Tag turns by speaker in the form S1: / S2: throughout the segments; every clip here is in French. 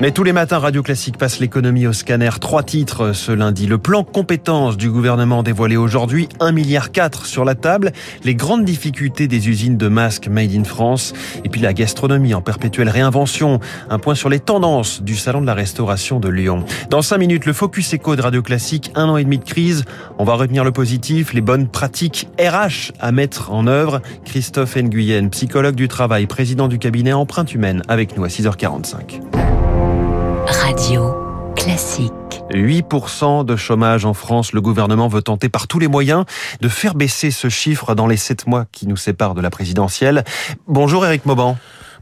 S1: Mais tous les matins, Radio Classique passe l'économie au scanner. Trois titres ce lundi. Le plan compétences du gouvernement dévoilé aujourd'hui, 1,4 milliard sur la table. Les grandes difficultés des usines de masques made in France. Et puis la gastronomie en perpétuelle réinvention. Un point sur les tendances du salon de la restauration de Lyon. Dans cinq minutes, le focus éco de Radio Classique. Un an et demi de crise. On va retenir le positif, les bonnes pratiques RH à mettre en œuvre. Christophe Nguyen, psychologue du travail, président du cabinet Empreinte Humaine, avec nous à 6h45.
S2: Radio classique.
S1: 8% de chômage en France. Le gouvernement veut tenter par tous les moyens de faire baisser ce chiffre dans les 7 mois qui nous séparent de la présidentielle. Bonjour Eric Mauban.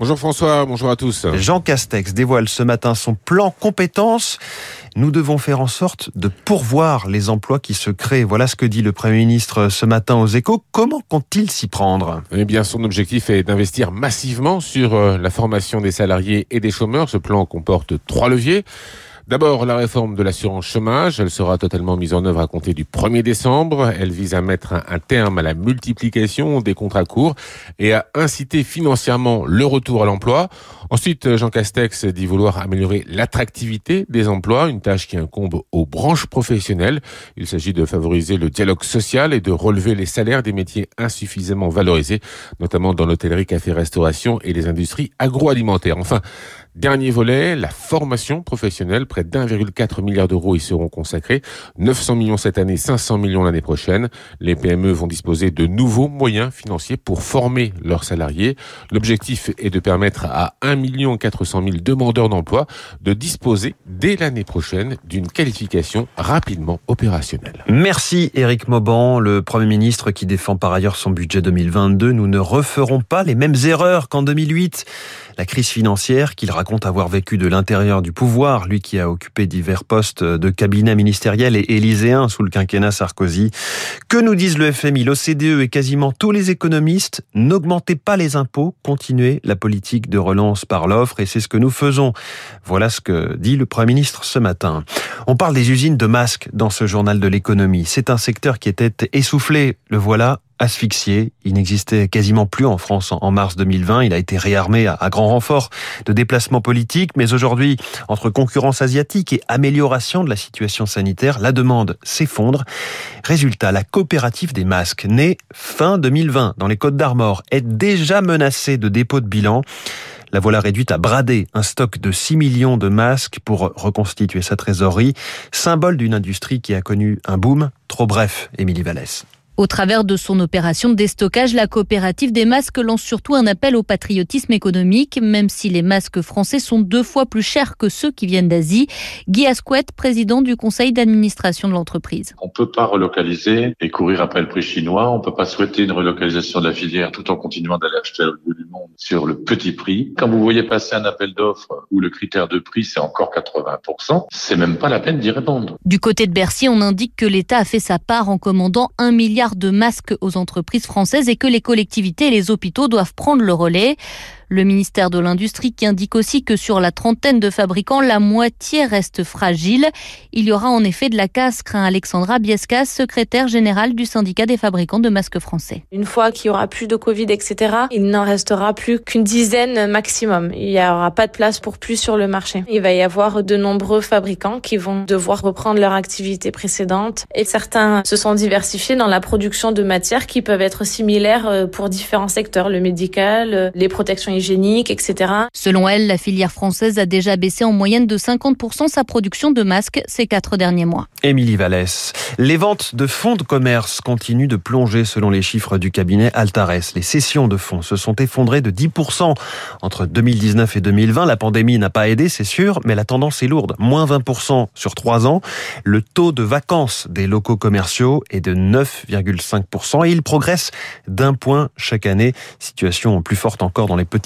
S3: Bonjour François, bonjour à tous.
S1: Jean Castex dévoile ce matin son plan compétences. Nous devons faire en sorte de pourvoir les emplois qui se créent. Voilà ce que dit le Premier ministre ce matin aux échos. Comment compte-t-il s'y prendre?
S3: Eh bien, son objectif est d'investir massivement sur euh, la formation des salariés et des chômeurs. Ce plan comporte trois leviers. D'abord, la réforme de l'assurance chômage, elle sera totalement mise en œuvre à compter du 1er décembre. Elle vise à mettre un terme à la multiplication des contrats courts et à inciter financièrement le retour à l'emploi. Ensuite, Jean Castex dit vouloir améliorer l'attractivité des emplois, une tâche qui incombe aux branches professionnelles. Il s'agit de favoriser le dialogue social et de relever les salaires des métiers insuffisamment valorisés, notamment dans l'hôtellerie, café-restauration et les industries agroalimentaires. Enfin, Dernier volet, la formation professionnelle. Près d'1,4 milliard d'euros y seront consacrés. 900 millions cette année, 500 millions l'année prochaine. Les PME vont disposer de nouveaux moyens financiers pour former leurs salariés. L'objectif est de permettre à 1 400 000 demandeurs d'emploi de disposer dès l'année prochaine d'une qualification rapidement opérationnelle.
S1: Merci Éric Mauban, le Premier ministre qui défend par ailleurs son budget 2022. Nous ne referons pas les mêmes erreurs qu'en 2008. La crise financière qu'il raconte avoir vécu de l'intérieur du pouvoir, lui qui a occupé divers postes de cabinet ministériel et élyséen sous le quinquennat Sarkozy. Que nous disent le FMI, l'OCDE et quasiment tous les économistes N'augmentez pas les impôts, continuez la politique de relance par l'offre et c'est ce que nous faisons. Voilà ce que dit le Premier ministre ce matin. On parle des usines de masques dans ce journal de l'économie. C'est un secteur qui était essoufflé. Le voilà asphyxié. Il n'existait quasiment plus en France en mars 2020. Il a été réarmé à grand renfort de déplacements politiques. Mais aujourd'hui, entre concurrence asiatique et amélioration de la situation sanitaire, la demande s'effondre. Résultat, la coopérative des masques, née fin 2020 dans les Côtes d'Armor, est déjà menacée de dépôt de bilan. La voilà réduite à brader un stock de 6 millions de masques pour reconstituer sa trésorerie, symbole d'une industrie qui a connu un boom trop bref, Émilie Vallès.
S4: Au travers de son opération de déstockage, la coopérative des masques lance surtout un appel au patriotisme économique, même si les masques français sont deux fois plus chers que ceux qui viennent d'Asie. Guy Asquette, président du conseil d'administration de l'entreprise.
S5: On ne peut pas relocaliser et courir après le prix chinois. On ne peut pas souhaiter une relocalisation de la filière tout en continuant d'aller acheter l'autre bout du monde sur le petit prix. Quand vous voyez passer un appel d'offres où le critère de prix c'est encore 80%, c'est même pas la peine d'y répondre.
S4: Du côté de Bercy, on indique que l'État a fait sa part en commandant un milliard de masques aux entreprises françaises et que les collectivités et les hôpitaux doivent prendre le relais. Le ministère de l'Industrie qui indique aussi que sur la trentaine de fabricants, la moitié reste fragile. Il y aura en effet de la casse, craint Alexandra Biescas, secrétaire générale du syndicat des fabricants de masques français.
S6: Une fois qu'il y aura plus de Covid, etc., il n'en restera plus qu'une dizaine maximum. Il n'y aura pas de place pour plus sur le marché. Il va y avoir de nombreux fabricants qui vont devoir reprendre leur activité précédente et certains se sont diversifiés dans la production de matières qui peuvent être similaires euh, pour différents secteurs, le médical, euh, les protections hygiéniques, etc.
S4: Selon elle, la filière française a déjà baissé en moyenne de 50% sa production de masques ces quatre derniers mois.
S1: Émilie Vallès. Les ventes de fonds de commerce continuent de plonger selon les chiffres du cabinet Altares. Les cessions de fonds se sont effondrées de 10% entre 2019 et 2020. La pandémie n'a pas aidé, c'est sûr, mais la tendance est lourde. Moins 20% sur trois ans. Le taux de vacances des locaux commerciaux est de 9,5% et il progresse d'un point chaque année. Situation plus forte encore dans les petits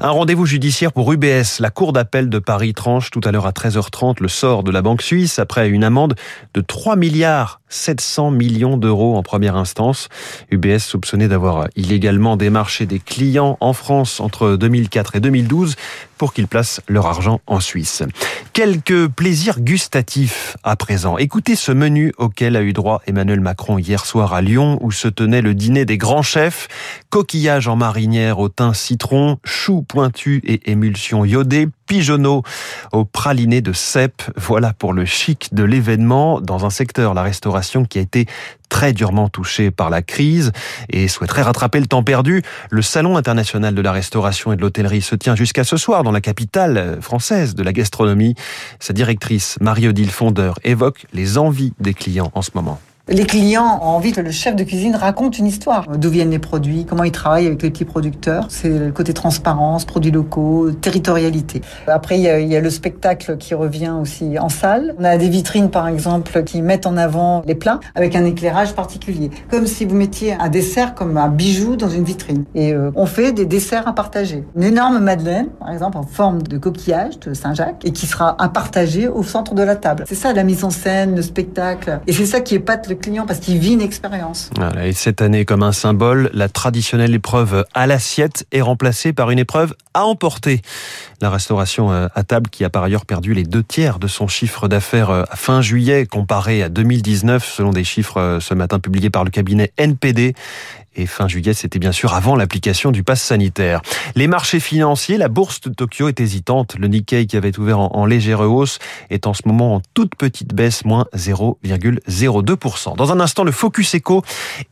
S1: Un rendez-vous judiciaire pour UBS. La Cour d'appel de Paris tranche tout à l'heure à 13h30 le sort de la banque suisse après une amende de 3 milliards 700 millions d'euros en première instance. UBS soupçonné d'avoir illégalement démarché des clients en France entre 2004 et 2012 pour qu'ils placent leur argent en Suisse. Quelques plaisirs gustatifs à présent. Écoutez ce menu auquel a eu droit Emmanuel Macron hier soir à Lyon où se tenait le dîner des grands chefs. Coquillage en marinière au thym citron, choux pointus et émulsion iodée, pigeonneau au praliné de cèpe. Voilà pour le chic de l'événement dans un secteur, la restauration, qui a été très durement touché par la crise et souhaiterait rattraper le temps perdu. Le Salon international de la restauration et de l'hôtellerie se tient jusqu'à ce soir dans la capitale française de la gastronomie. Sa directrice, Marie-Odile Fondeur, évoque les envies des clients en ce moment.
S7: Les clients ont envie que le chef de cuisine raconte une histoire. D'où viennent les produits, comment il travaille avec les petits producteurs. C'est le côté transparence, produits locaux, territorialité. Après, il y, a, le spectacle qui revient aussi en salle. On a des vitrines, par exemple, qui mettent en avant les plats avec un éclairage particulier. Comme si vous mettiez un dessert comme un bijou dans une vitrine. Et euh, on fait des desserts à partager. Une énorme madeleine, par exemple, en forme de coquillage de Saint-Jacques et qui sera à partager au centre de la table. C'est ça la mise en scène, le spectacle. Et c'est ça qui épate client parce qu'il vit une expérience.
S1: Voilà, et cette année, comme un symbole, la traditionnelle épreuve à l'assiette est remplacée par une épreuve à emporter. La restauration euh, à table qui a par ailleurs perdu les deux tiers de son chiffre d'affaires euh, à fin juillet comparé à 2019 selon des chiffres euh, ce matin publiés par le cabinet NPD. Et fin juillet, c'était bien sûr avant l'application du pass sanitaire. Les marchés financiers, la bourse de Tokyo est hésitante. Le Nikkei, qui avait ouvert en, légère hausse, est en ce moment en toute petite baisse, moins 0,02%. Dans un instant, le Focus Eco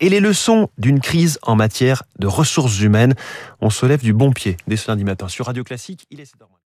S1: et les leçons d'une crise en matière de ressources humaines. On se lève du bon pied dès ce lundi matin sur Radio Classique. Il est